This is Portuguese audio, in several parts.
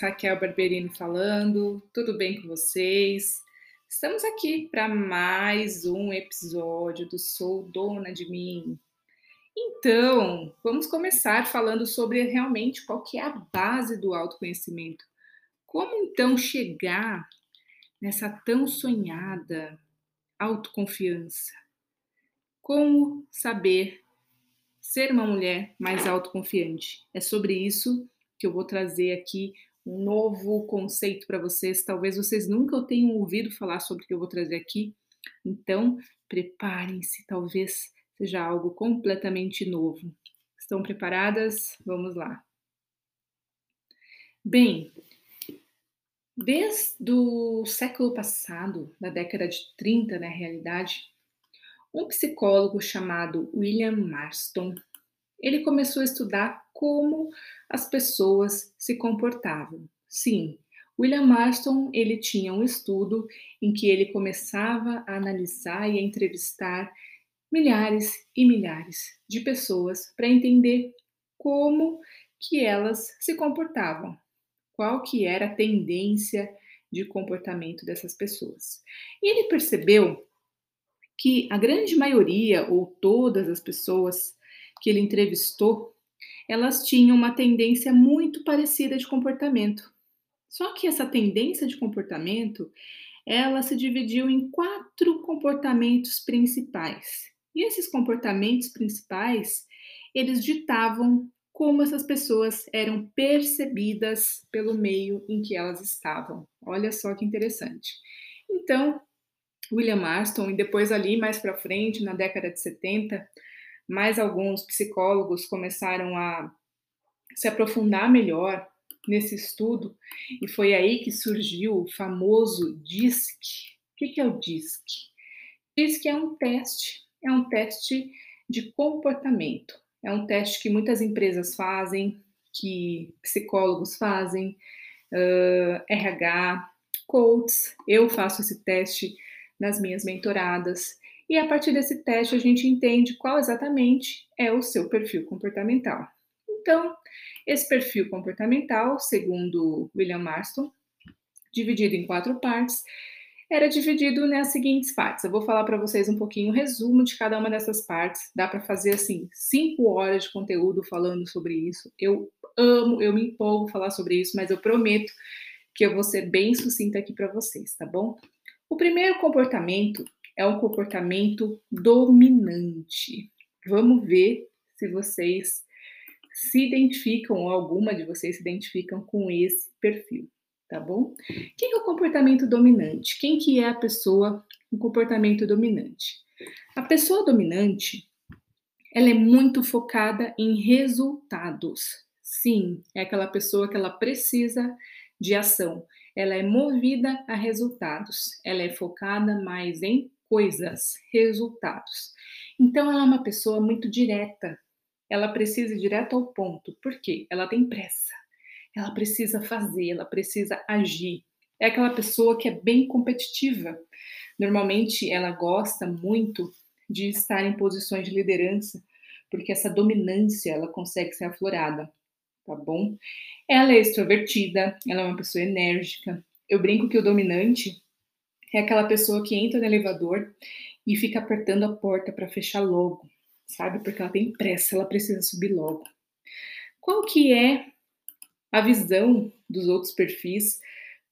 Raquel Barberini falando, tudo bem com vocês? Estamos aqui para mais um episódio do Sou Dona de Mim. Então, vamos começar falando sobre realmente qual que é a base do autoconhecimento. Como então chegar nessa tão sonhada autoconfiança? Como saber ser uma mulher mais autoconfiante? É sobre isso que eu vou trazer aqui novo conceito para vocês. Talvez vocês nunca tenham ouvido falar sobre o que eu vou trazer aqui. Então, preparem-se, talvez seja algo completamente novo. Estão preparadas? Vamos lá. Bem, desde o século passado, na década de 30, na realidade, um psicólogo chamado William Marston, ele começou a estudar como as pessoas se comportavam. Sim, William Marston ele tinha um estudo em que ele começava a analisar e a entrevistar milhares e milhares de pessoas para entender como que elas se comportavam, qual que era a tendência de comportamento dessas pessoas. E ele percebeu que a grande maioria ou todas as pessoas que ele entrevistou, elas tinham uma tendência muito parecida de comportamento. Só que essa tendência de comportamento, ela se dividiu em quatro comportamentos principais. E esses comportamentos principais, eles ditavam como essas pessoas eram percebidas pelo meio em que elas estavam. Olha só que interessante. Então, William Marston, e depois ali mais para frente, na década de 70, mais alguns psicólogos começaram a se aprofundar melhor nesse estudo e foi aí que surgiu o famoso DISC. O que é o DISC? DISC é um teste, é um teste de comportamento. É um teste que muitas empresas fazem, que psicólogos fazem, uh, RH, coaches. Eu faço esse teste nas minhas mentoradas. E a partir desse teste, a gente entende qual exatamente é o seu perfil comportamental. Então, esse perfil comportamental, segundo William Marston, dividido em quatro partes, era dividido nas seguintes partes. Eu vou falar para vocês um pouquinho o resumo de cada uma dessas partes. Dá para fazer assim cinco horas de conteúdo falando sobre isso. Eu amo, eu me empolgo falar sobre isso, mas eu prometo que eu vou ser bem sucinta aqui para vocês, tá bom? O primeiro comportamento é um comportamento dominante. Vamos ver se vocês se identificam, ou alguma de vocês se identificam com esse perfil, tá bom? Quem é o comportamento dominante? Quem que é a pessoa com comportamento dominante? A pessoa dominante, ela é muito focada em resultados. Sim, é aquela pessoa que ela precisa de ação. Ela é movida a resultados. Ela é focada mais em coisas, resultados. Então, ela é uma pessoa muito direta. Ela precisa ir direto ao ponto. Por quê? Ela tem pressa. Ela precisa fazer, ela precisa agir. É aquela pessoa que é bem competitiva. Normalmente, ela gosta muito de estar em posições de liderança, porque essa dominância ela consegue ser aflorada, tá bom? Ela é extrovertida, ela é uma pessoa enérgica. Eu brinco que o dominante é aquela pessoa que entra no elevador e fica apertando a porta para fechar logo, sabe? Porque ela tem pressa, ela precisa subir logo. Qual que é a visão dos outros perfis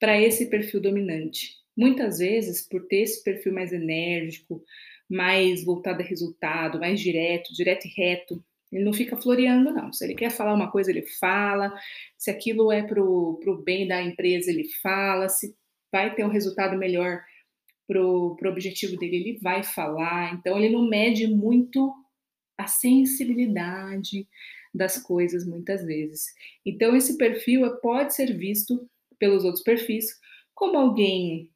para esse perfil dominante? Muitas vezes, por ter esse perfil mais enérgico, mais voltado a resultado, mais direto, direto e reto, ele não fica floreando, não. Se ele quer falar uma coisa, ele fala. Se aquilo é para o bem da empresa, ele fala. Se vai ter um resultado melhor para o objetivo dele, ele vai falar. Então, ele não mede muito a sensibilidade das coisas muitas vezes. Então, esse perfil pode ser visto pelos outros perfis como alguém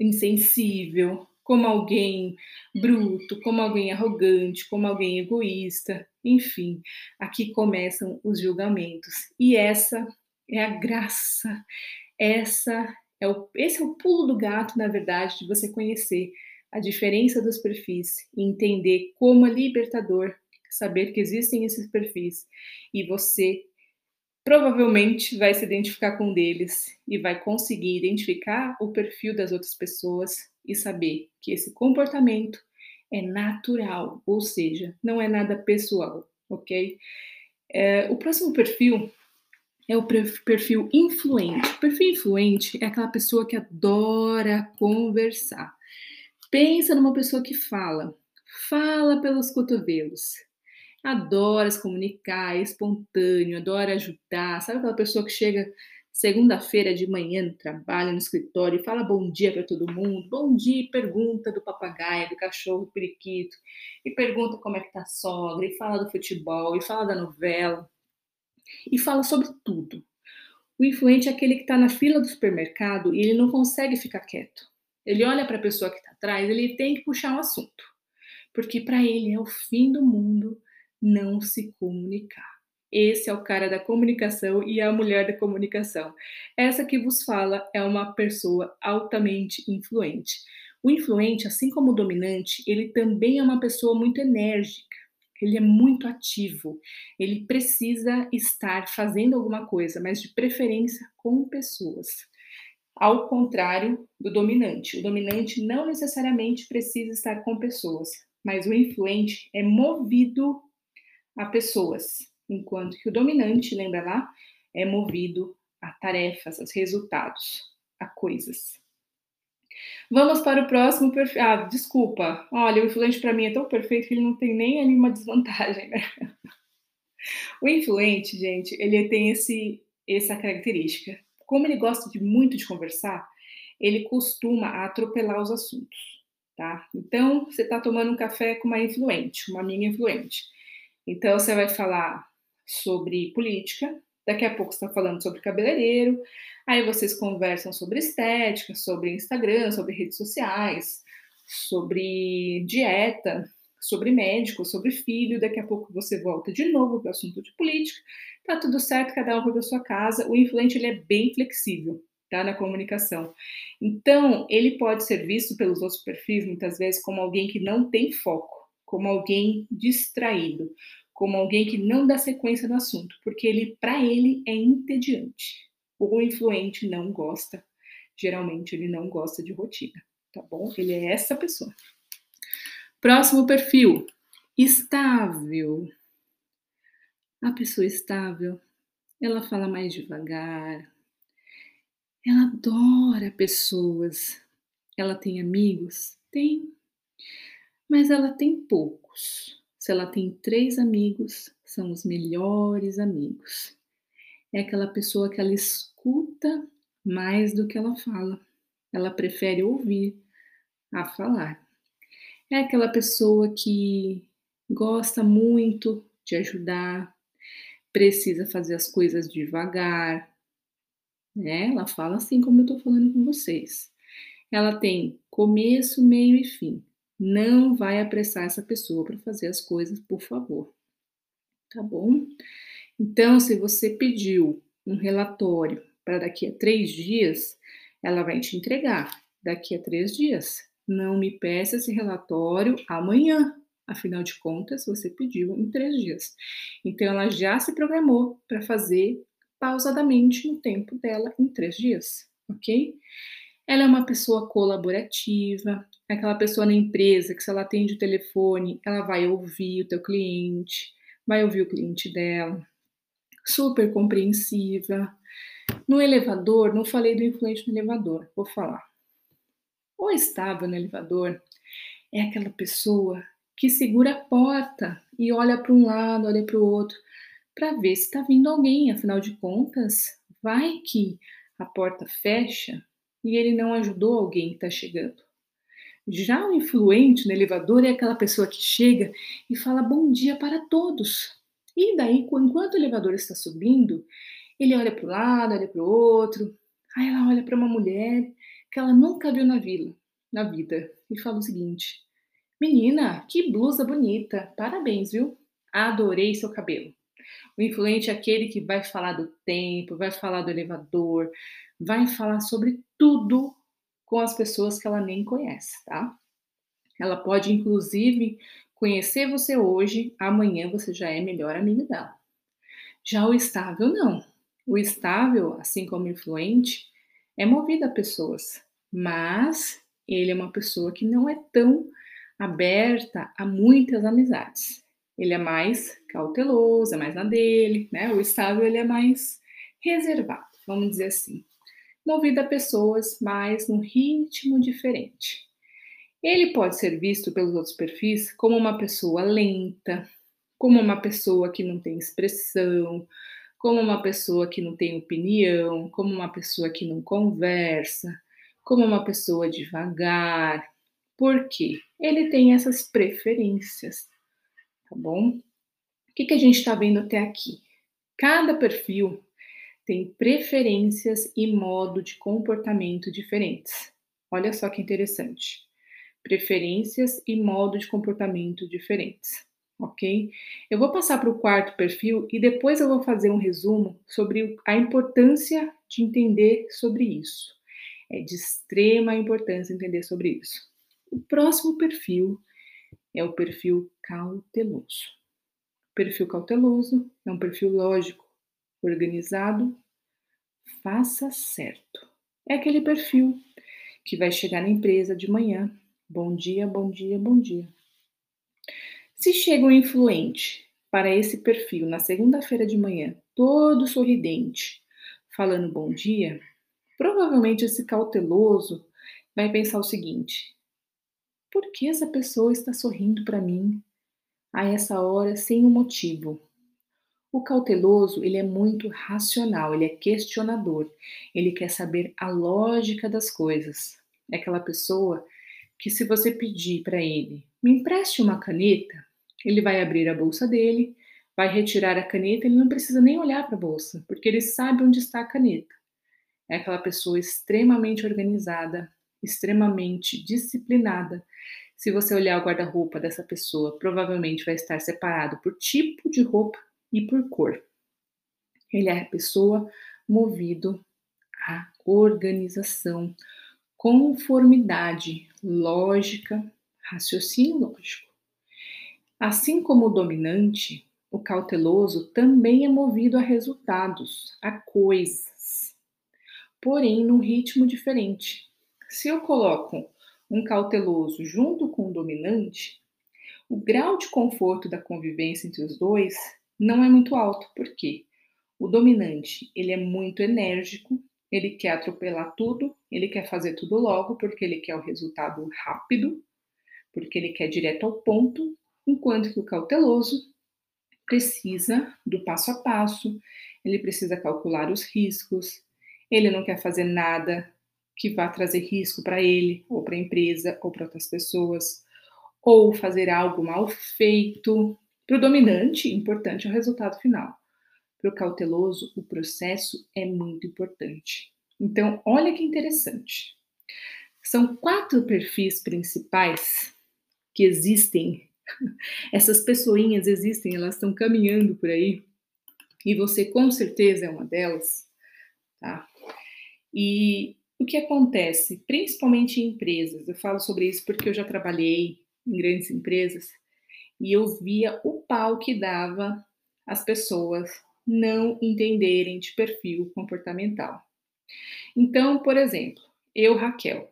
insensível, como alguém bruto, como alguém arrogante, como alguém egoísta, enfim, aqui começam os julgamentos. E essa é a graça, essa é o, esse é o pulo do gato, na verdade, de você conhecer a diferença dos perfis e entender como é libertador saber que existem esses perfis e você provavelmente vai se identificar com um deles e vai conseguir identificar o perfil das outras pessoas e saber que esse comportamento é natural, ou seja, não é nada pessoal, ok? É, o próximo perfil é o perfil influente. O perfil influente é aquela pessoa que adora conversar. Pensa numa pessoa que fala, fala pelos cotovelos, adora se comunicar, é espontâneo, adora ajudar. Sabe aquela pessoa que chega segunda-feira de manhã no trabalho, no escritório, e fala bom dia para todo mundo, bom dia, pergunta do papagaio, do cachorro, do periquito, e pergunta como é que tá a sogra, e fala do futebol, e fala da novela, e fala sobre tudo. O influente é aquele que está na fila do supermercado e ele não consegue ficar quieto. Ele olha para a pessoa que está atrás, ele tem que puxar um assunto, porque para ele é o fim do mundo não se comunicar. Esse é o cara da comunicação e a mulher da comunicação. Essa que vos fala é uma pessoa altamente influente. O influente, assim como o dominante, ele também é uma pessoa muito enérgica. Ele é muito ativo. Ele precisa estar fazendo alguma coisa, mas de preferência com pessoas. Ao contrário do dominante. O dominante não necessariamente precisa estar com pessoas, mas o influente é movido a pessoas enquanto que o dominante, lembra lá, é movido a tarefas, a resultados, a coisas. Vamos para o próximo perfil. Ah, desculpa. Olha, o influente para mim é tão perfeito que ele não tem nem nenhuma desvantagem, né? O influente, gente, ele tem esse, essa característica. Como ele gosta de muito de conversar, ele costuma atropelar os assuntos, tá? Então, você está tomando um café com uma influente, uma minha influente. Então, você vai falar sobre política, daqui a pouco está falando sobre cabeleireiro, aí vocês conversam sobre estética, sobre Instagram, sobre redes sociais, sobre dieta, sobre médico, sobre filho, daqui a pouco você volta de novo para o assunto de política, tá tudo certo, cada um para sua casa, o influente ele é bem flexível, tá, na comunicação. Então, ele pode ser visto pelos outros perfis, muitas vezes, como alguém que não tem foco, como alguém distraído, como alguém que não dá sequência no assunto, porque ele, para ele, é entediante. O influente não gosta, geralmente ele não gosta de rotina, tá bom? Ele é essa pessoa. Próximo perfil, estável. A pessoa estável, ela fala mais devagar, ela adora pessoas, ela tem amigos? Tem, mas ela tem poucos. Se ela tem três amigos, são os melhores amigos. É aquela pessoa que ela escuta mais do que ela fala. Ela prefere ouvir a falar. É aquela pessoa que gosta muito de ajudar, precisa fazer as coisas devagar, né? Ela fala assim como eu tô falando com vocês. Ela tem começo, meio e fim. Não vai apressar essa pessoa para fazer as coisas, por favor. Tá bom? Então, se você pediu um relatório para daqui a três dias, ela vai te entregar daqui a três dias. Não me peça esse relatório amanhã. Afinal de contas, você pediu em três dias. Então, ela já se programou para fazer pausadamente no tempo dela em três dias, ok? Ela é uma pessoa colaborativa, aquela pessoa na empresa que se ela atende o telefone, ela vai ouvir o teu cliente, vai ouvir o cliente dela. Super compreensiva. No elevador, não falei do influente no elevador, vou falar. O estável no elevador é aquela pessoa que segura a porta e olha para um lado, olha para o outro, para ver se está vindo alguém. Afinal de contas, vai que a porta fecha e ele não ajudou alguém que está chegando. Já o influente no elevador é aquela pessoa que chega e fala bom dia para todos. E daí, enquanto o elevador está subindo, ele olha para o lado, olha para o outro. Aí ela olha para uma mulher que ela nunca viu na vila, na vida, e fala o seguinte: Menina, que blusa bonita! Parabéns, viu? Adorei seu cabelo. O influente é aquele que vai falar do tempo, vai falar do elevador, vai falar sobre tudo com as pessoas que ela nem conhece, tá? Ela pode, inclusive, conhecer você hoje, amanhã você já é melhor amigo dela. Já o estável, não. O estável, assim como o influente, é movido a pessoas, mas ele é uma pessoa que não é tão aberta a muitas amizades. Ele é mais cauteloso, é mais na dele, né? O estável ele é mais reservado, vamos dizer assim. Movido a pessoas, mas num ritmo diferente. Ele pode ser visto pelos outros perfis como uma pessoa lenta, como uma pessoa que não tem expressão, como uma pessoa que não tem opinião, como uma pessoa que não conversa, como uma pessoa devagar. Por quê? Ele tem essas preferências, tá bom? O que, que a gente está vendo até aqui? Cada perfil tem preferências e modo de comportamento diferentes. Olha só que interessante. Preferências e modo de comportamento diferentes, ok? Eu vou passar para o quarto perfil e depois eu vou fazer um resumo sobre a importância de entender sobre isso. É de extrema importância entender sobre isso. O próximo perfil é o perfil cauteloso. O perfil cauteloso é um perfil lógico, organizado, faça certo. É aquele perfil que vai chegar na empresa de manhã. Bom dia, bom dia, bom dia. Se chega um influente para esse perfil na segunda-feira de manhã, todo sorridente, falando bom dia, provavelmente esse cauteloso vai pensar o seguinte: por que essa pessoa está sorrindo para mim a essa hora sem um motivo? O cauteloso, ele é muito racional, ele é questionador, ele quer saber a lógica das coisas. É aquela pessoa que se você pedir para ele, me empreste uma caneta, ele vai abrir a bolsa dele, vai retirar a caneta, ele não precisa nem olhar para a bolsa, porque ele sabe onde está a caneta. É aquela pessoa extremamente organizada, extremamente disciplinada. Se você olhar o guarda-roupa dessa pessoa, provavelmente vai estar separado por tipo de roupa e por cor. Ele é a pessoa movido à organização, conformidade, lógica, raciocínio lógico. Assim como o dominante, o cauteloso também é movido a resultados, a coisas, porém num ritmo diferente. Se eu coloco um cauteloso junto com o dominante, o grau de conforto da convivência entre os dois não é muito alto. Por quê? O dominante, ele é muito enérgico, ele quer atropelar tudo, ele quer fazer tudo logo, porque ele quer o resultado rápido, porque ele quer direto ao ponto, enquanto que o cauteloso precisa do passo a passo, ele precisa calcular os riscos, ele não quer fazer nada que vá trazer risco para ele, ou para a empresa, ou para outras pessoas, ou fazer algo mal feito, para o dominante, importante é o resultado final. Para o cauteloso, o processo é muito importante. Então, olha que interessante. São quatro perfis principais que existem. Essas pessoinhas existem, elas estão caminhando por aí. E você com certeza é uma delas, tá? E o que acontece, principalmente em empresas, eu falo sobre isso porque eu já trabalhei em grandes empresas, e eu via o pau que dava as pessoas não entenderem de perfil comportamental. Então, por exemplo, eu, Raquel,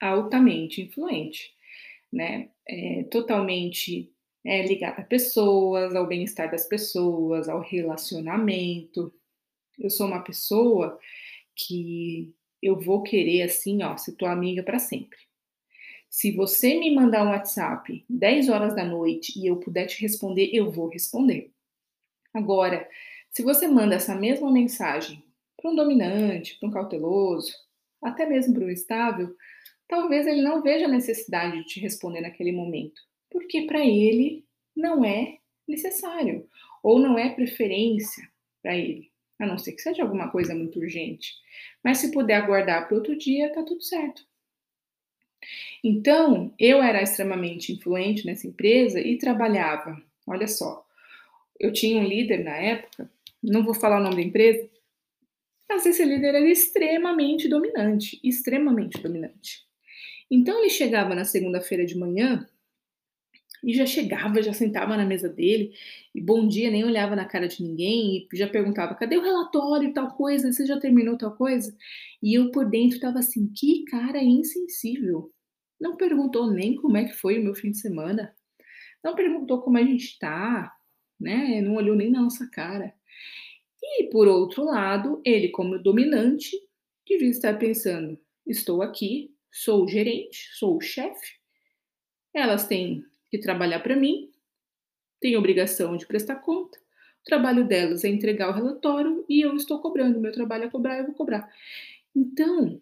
altamente influente, né? É, totalmente é, ligada a pessoas, ao bem-estar das pessoas, ao relacionamento. Eu sou uma pessoa que eu vou querer assim, ó, ser tua amiga para sempre. Se você me mandar um WhatsApp 10 horas da noite e eu puder te responder, eu vou responder. Agora, se você manda essa mesma mensagem para um dominante, para um cauteloso, até mesmo para um estável, talvez ele não veja a necessidade de te responder naquele momento, porque para ele não é necessário ou não é preferência para ele, a não ser que seja alguma coisa muito urgente. Mas se puder aguardar para outro dia, tá tudo certo. Então, eu era extremamente influente nessa empresa e trabalhava. Olha só, eu tinha um líder na época, não vou falar o nome da empresa, mas esse líder era extremamente dominante, extremamente dominante. Então ele chegava na segunda-feira de manhã e já chegava, já sentava na mesa dele, e bom dia, nem olhava na cara de ninguém, e já perguntava: cadê o relatório, tal coisa? Você já terminou tal coisa? E eu por dentro estava assim: que cara insensível. Não perguntou nem como é que foi o meu fim de semana, não perguntou como a gente tá, né? Não olhou nem na nossa cara. E por outro lado, ele, como dominante, devia estar pensando: estou aqui, sou o gerente, sou o chefe, elas têm que trabalhar para mim, têm obrigação de prestar conta. O trabalho delas é entregar o relatório e eu estou cobrando. Meu trabalho é cobrar, eu vou cobrar. Então,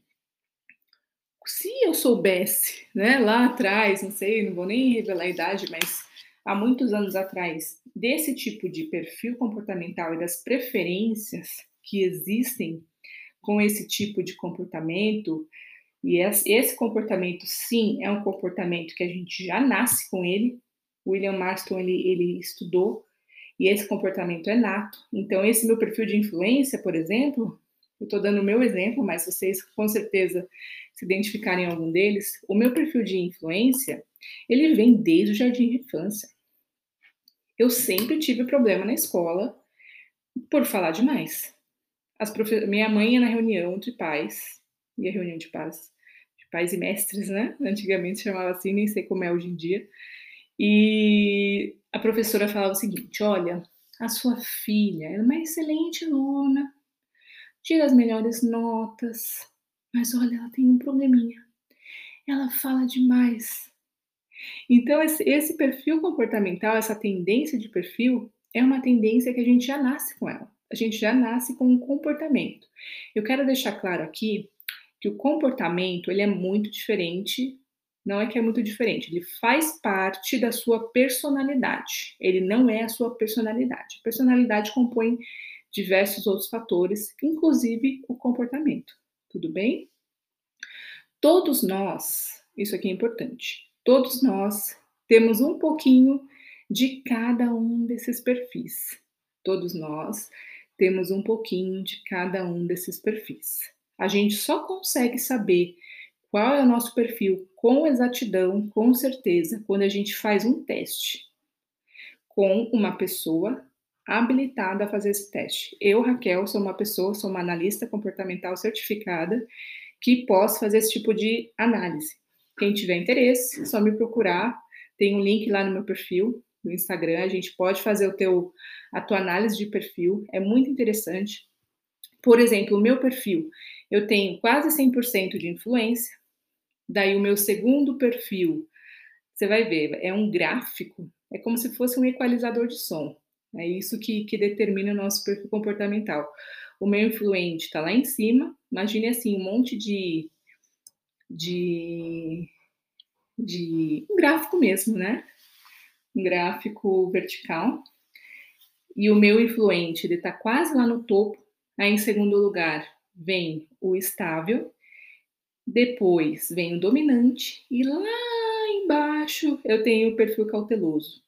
se eu soubesse, né, lá atrás, não sei, não vou nem revelar a idade, mas há muitos anos atrás, desse tipo de perfil comportamental e das preferências que existem com esse tipo de comportamento, e esse comportamento, sim, é um comportamento que a gente já nasce com ele. William Marston ele, ele estudou e esse comportamento é nato. Então, esse meu perfil de influência, por exemplo, eu estou dando o meu exemplo, mas vocês com certeza se identificarem em algum deles, o meu perfil de influência, ele vem desde o jardim de infância. Eu sempre tive problema na escola por falar demais. Minha mãe ia na reunião de pais, e a reunião de pais, pais e mestres, né? Antigamente chamava assim, nem sei como é hoje em dia. E a professora falava o seguinte: olha, a sua filha é uma excelente aluna, tira as melhores notas, mas olha, ela tem um probleminha. Ela fala demais. Então, esse, perfil comportamental, essa tendência de perfil, é uma tendência que a gente já nasce com ela. A gente já nasce com um comportamento. Eu quero deixar claro aqui que o comportamento ele é muito diferente. Não é que é muito diferente, ele faz parte da sua personalidade. Ele não é a sua personalidade. A personalidade compõe diversos outros fatores, inclusive o comportamento. Tudo bem? Todos nós, isso aqui é importante, todos nós temos um pouquinho de cada um desses perfis. Todos nós temos um pouquinho de cada um desses perfis. A gente só consegue saber qual é o nosso perfil com exatidão, com certeza, quando a gente faz um teste com uma pessoa habilitada a fazer esse teste. Eu, Raquel, sou uma pessoa, sou uma analista comportamental certificada que posso fazer esse tipo de análise. Quem tiver interesse, é só me procurar. Tem um link lá no meu perfil do Instagram. A gente pode fazer o teu, a tua análise de perfil. É muito interessante. Por exemplo, o meu perfil, eu tenho quase 100% de influência. Daí o meu segundo perfil, você vai ver, é um gráfico. É como se fosse um equalizador de som. É isso que, que determina o nosso perfil comportamental. O meu influente está lá em cima. Imagine assim, um monte de de, de um gráfico mesmo, né? Um gráfico vertical. E o meu influente, ele está quase lá no topo. Aí, em segundo lugar, vem o estável. Depois vem o dominante. E lá embaixo eu tenho o perfil cauteloso.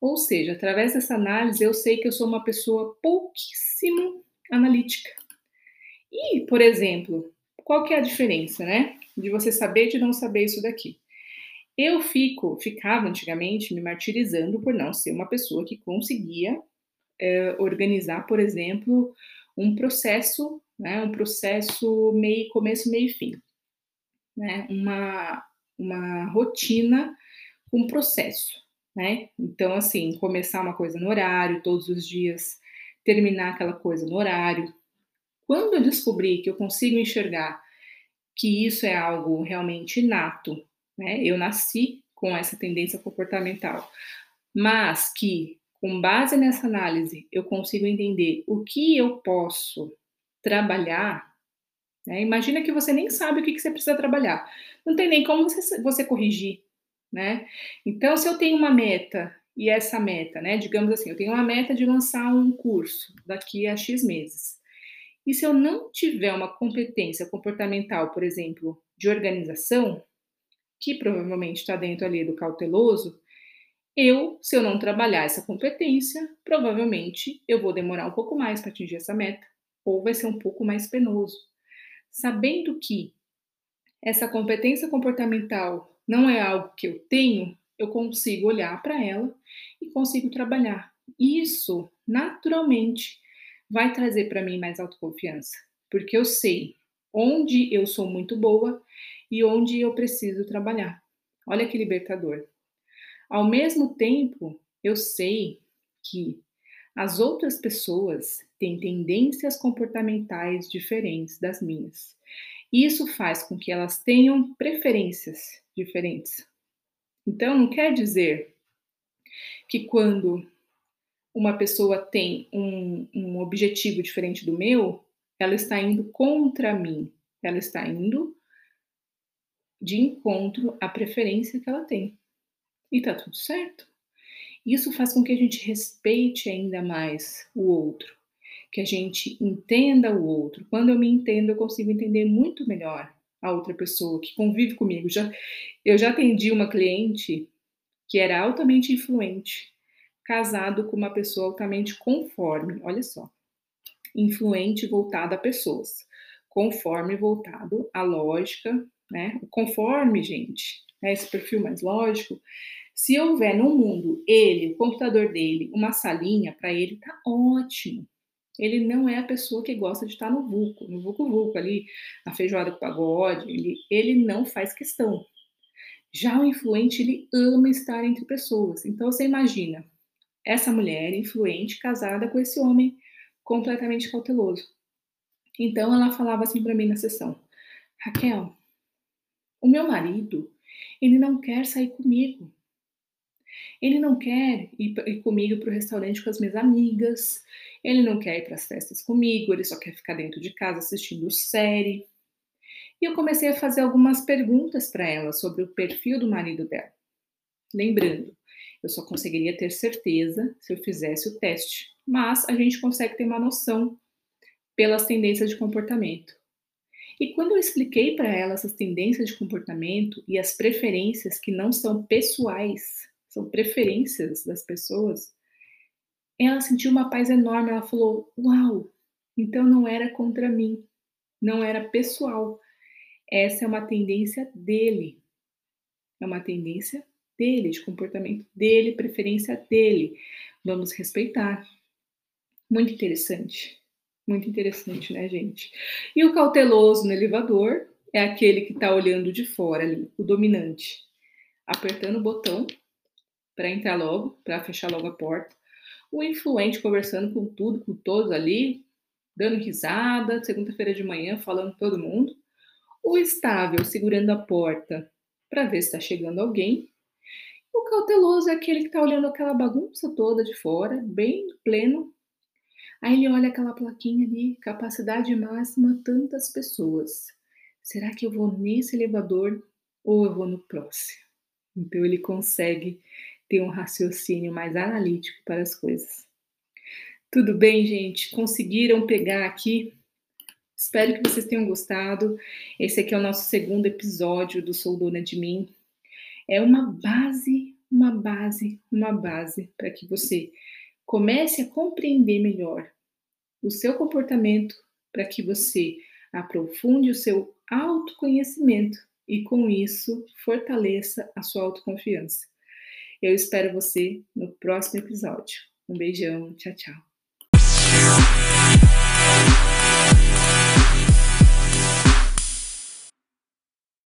Ou seja, através dessa análise, eu sei que eu sou uma pessoa pouquíssimo analítica. E, por exemplo, qual que é a diferença, né? De você saber de não saber isso daqui. Eu fico, ficava antigamente me martirizando por não ser uma pessoa que conseguia é, organizar, por exemplo, um processo, né, um processo meio começo, meio fim, né, uma, uma rotina com processo, né? Então, assim, começar uma coisa no horário, todos os dias, terminar aquela coisa no horário, quando eu descobri que eu consigo enxergar que isso é algo realmente inato, né? Eu nasci com essa tendência comportamental, mas que com base nessa análise eu consigo entender o que eu posso trabalhar. Né? Imagina que você nem sabe o que, que você precisa trabalhar, não tem nem como você, você corrigir, né? Então, se eu tenho uma meta e essa meta, né? Digamos assim, eu tenho uma meta de lançar um curso daqui a X meses. E se eu não tiver uma competência comportamental, por exemplo, de organização, que provavelmente está dentro ali do cauteloso, eu, se eu não trabalhar essa competência, provavelmente eu vou demorar um pouco mais para atingir essa meta, ou vai ser um pouco mais penoso. Sabendo que essa competência comportamental não é algo que eu tenho, eu consigo olhar para ela e consigo trabalhar. Isso, naturalmente, vai trazer para mim mais autoconfiança, porque eu sei onde eu sou muito boa e onde eu preciso trabalhar. Olha que libertador. Ao mesmo tempo, eu sei que as outras pessoas têm tendências comportamentais diferentes das minhas. Isso faz com que elas tenham preferências diferentes. Então, não quer dizer que quando uma pessoa tem um, um objetivo diferente do meu, ela está indo contra mim, ela está indo de encontro à preferência que ela tem. E tá tudo certo. Isso faz com que a gente respeite ainda mais o outro, que a gente entenda o outro. Quando eu me entendo, eu consigo entender muito melhor a outra pessoa que convive comigo. Já, eu já atendi uma cliente que era altamente influente, casado com uma pessoa altamente conforme. Olha só, influente voltado a pessoas, conforme voltado à lógica, né? Conforme, gente, né? esse perfil mais lógico. Se houver no mundo ele, o computador dele, uma salinha, para ele tá ótimo. Ele não é a pessoa que gosta de estar no vulco, no vulco-vulco ali, na feijoada com pagode, ele, ele não faz questão. Já o influente, ele ama estar entre pessoas. Então você imagina, essa mulher influente casada com esse homem completamente cauteloso. Então ela falava assim para mim na sessão: Raquel, o meu marido, ele não quer sair comigo. Ele não quer ir, comigo para o restaurante com as minhas amigas. Ele não quer ir para as festas comigo. Ele só quer ficar dentro de casa assistindo série. E eu comecei a fazer algumas perguntas para ela sobre o perfil do marido dela. Lembrando, eu só conseguiria ter certeza se eu fizesse o teste, mas a gente consegue ter uma noção pelas tendências de comportamento. E quando eu expliquei para ela essas tendências de comportamento e as preferências que não são pessoais, são preferências das pessoas, ela sentiu uma paz enorme. Ela falou: Uau, então não era contra mim, não era pessoal. Essa é uma tendência dele. É uma tendência dele, de comportamento dele, preferência dele. Vamos respeitar. Muito interessante. Muito interessante, né, gente? E o cauteloso no elevador é aquele que está olhando de fora ali, o dominante, apertando o botão para entrar logo, para fechar logo a porta. O influente conversando com tudo, com todos ali, dando risada, segunda-feira de manhã, falando com todo mundo. O estável segurando a porta para ver se está chegando alguém. O cauteloso é aquele que está olhando aquela bagunça toda de fora, bem pleno, Aí ele olha aquela plaquinha ali, capacidade máxima, tantas pessoas. Será que eu vou nesse elevador ou eu vou no próximo? Então ele consegue ter um raciocínio mais analítico para as coisas. Tudo bem, gente? Conseguiram pegar aqui? Espero que vocês tenham gostado. Esse aqui é o nosso segundo episódio do Sou Dona de Mim. É uma base, uma base, uma base para que você Comece a compreender melhor o seu comportamento para que você aprofunde o seu autoconhecimento e com isso fortaleça a sua autoconfiança. Eu espero você no próximo episódio. Um beijão, tchau, tchau.